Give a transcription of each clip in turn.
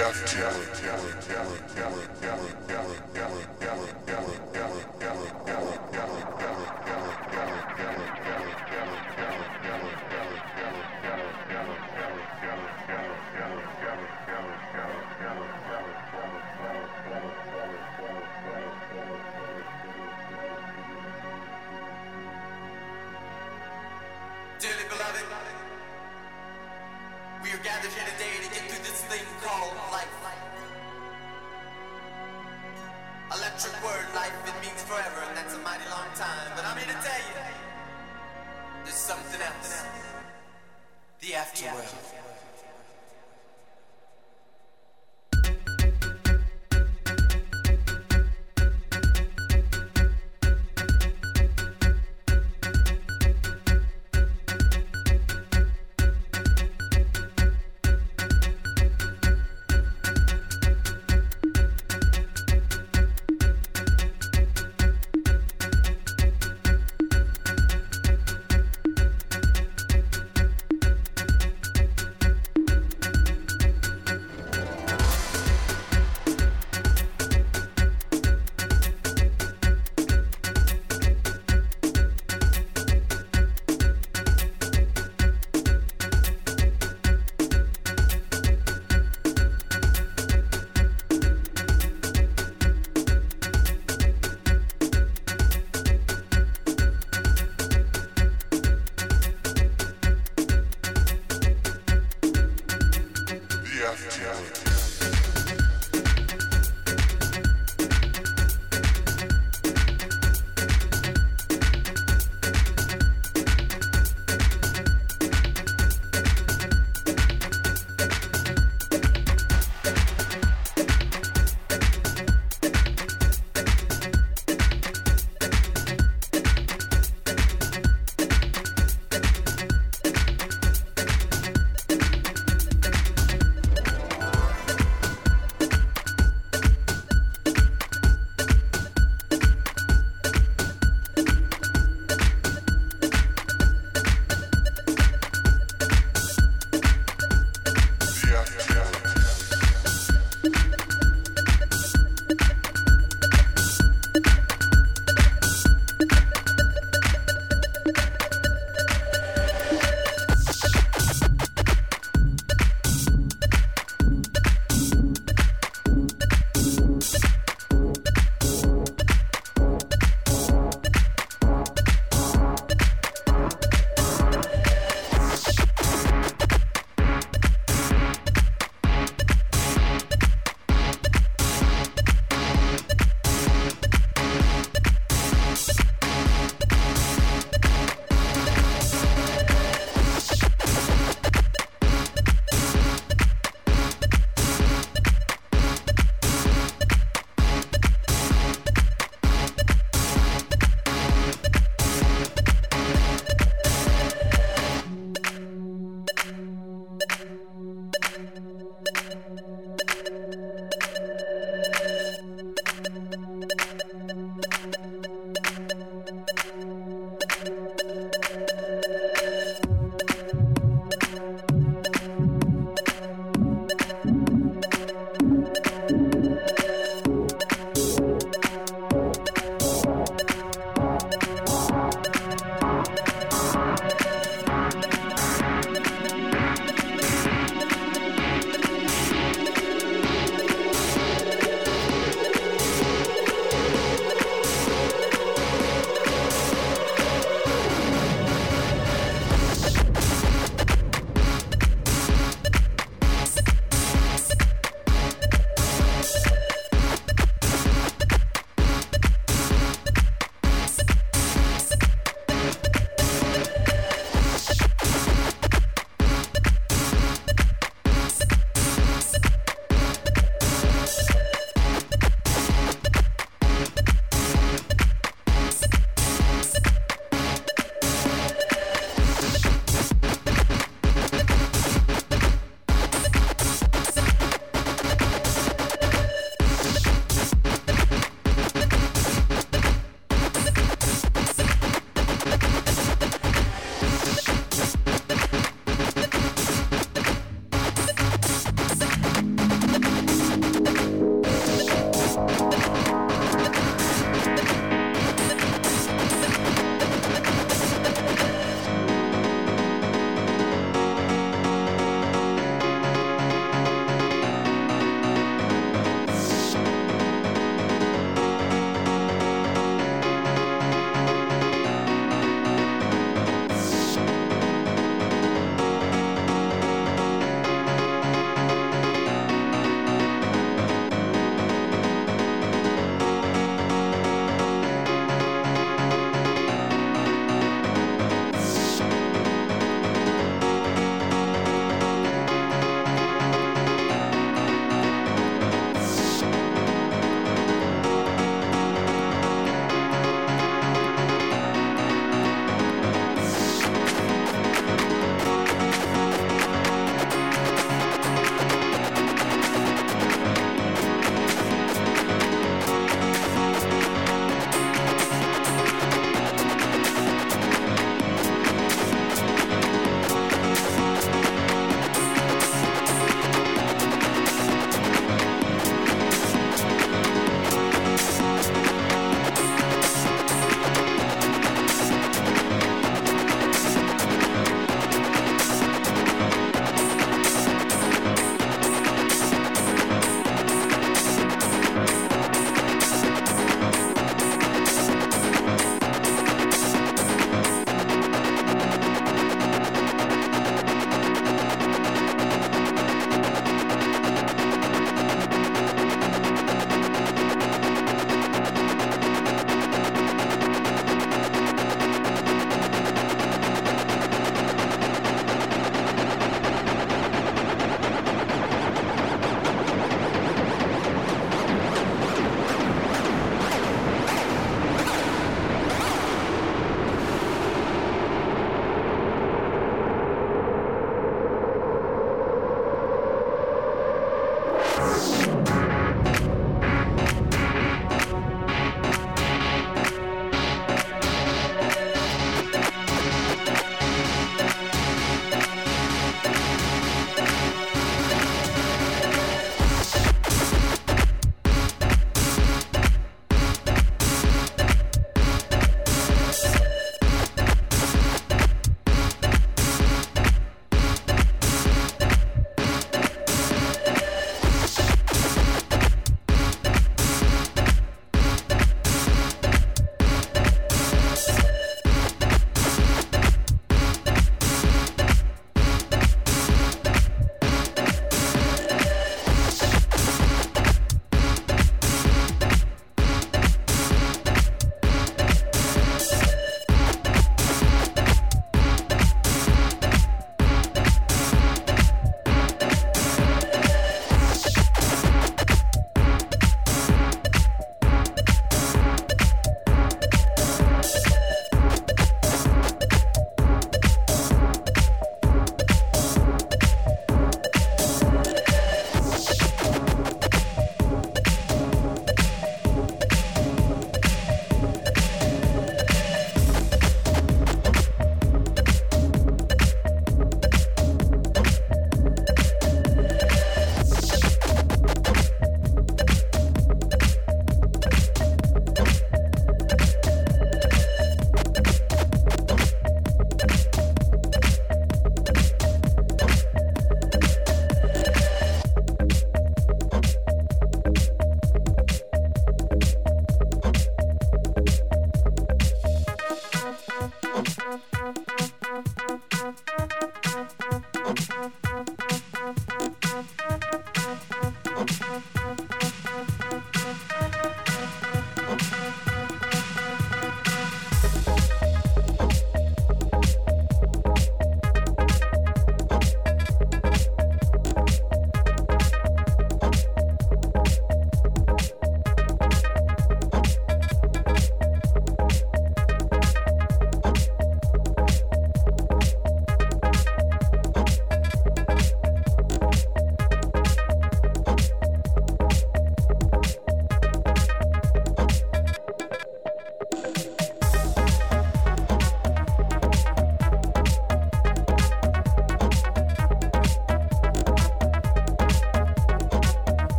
after. Jeff Taylor.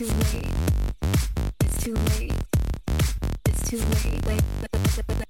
too late. It's too late. It's too late. Wait.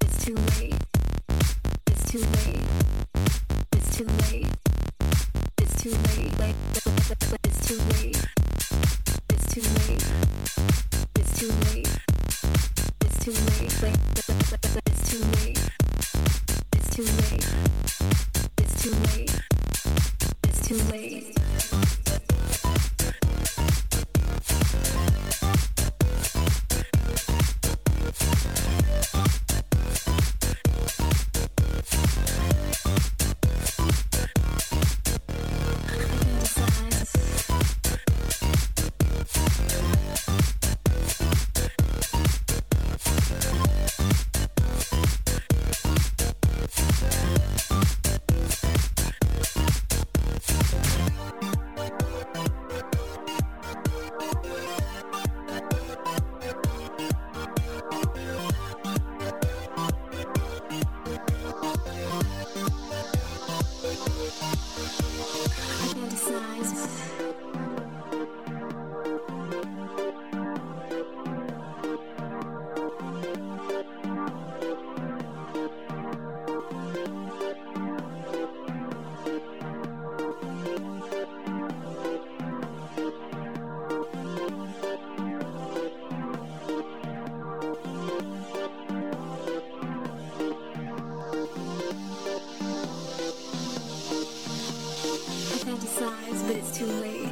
suddenly,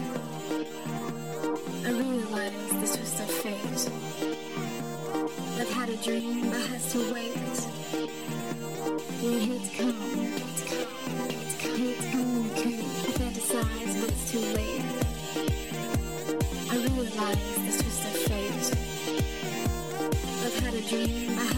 I realized this was the fate. I've had a dream that has to wait. When here it's come, it's come, it's come, it's come. I fantasize, but it's too late. I realized this was the fate. I've had a dream I.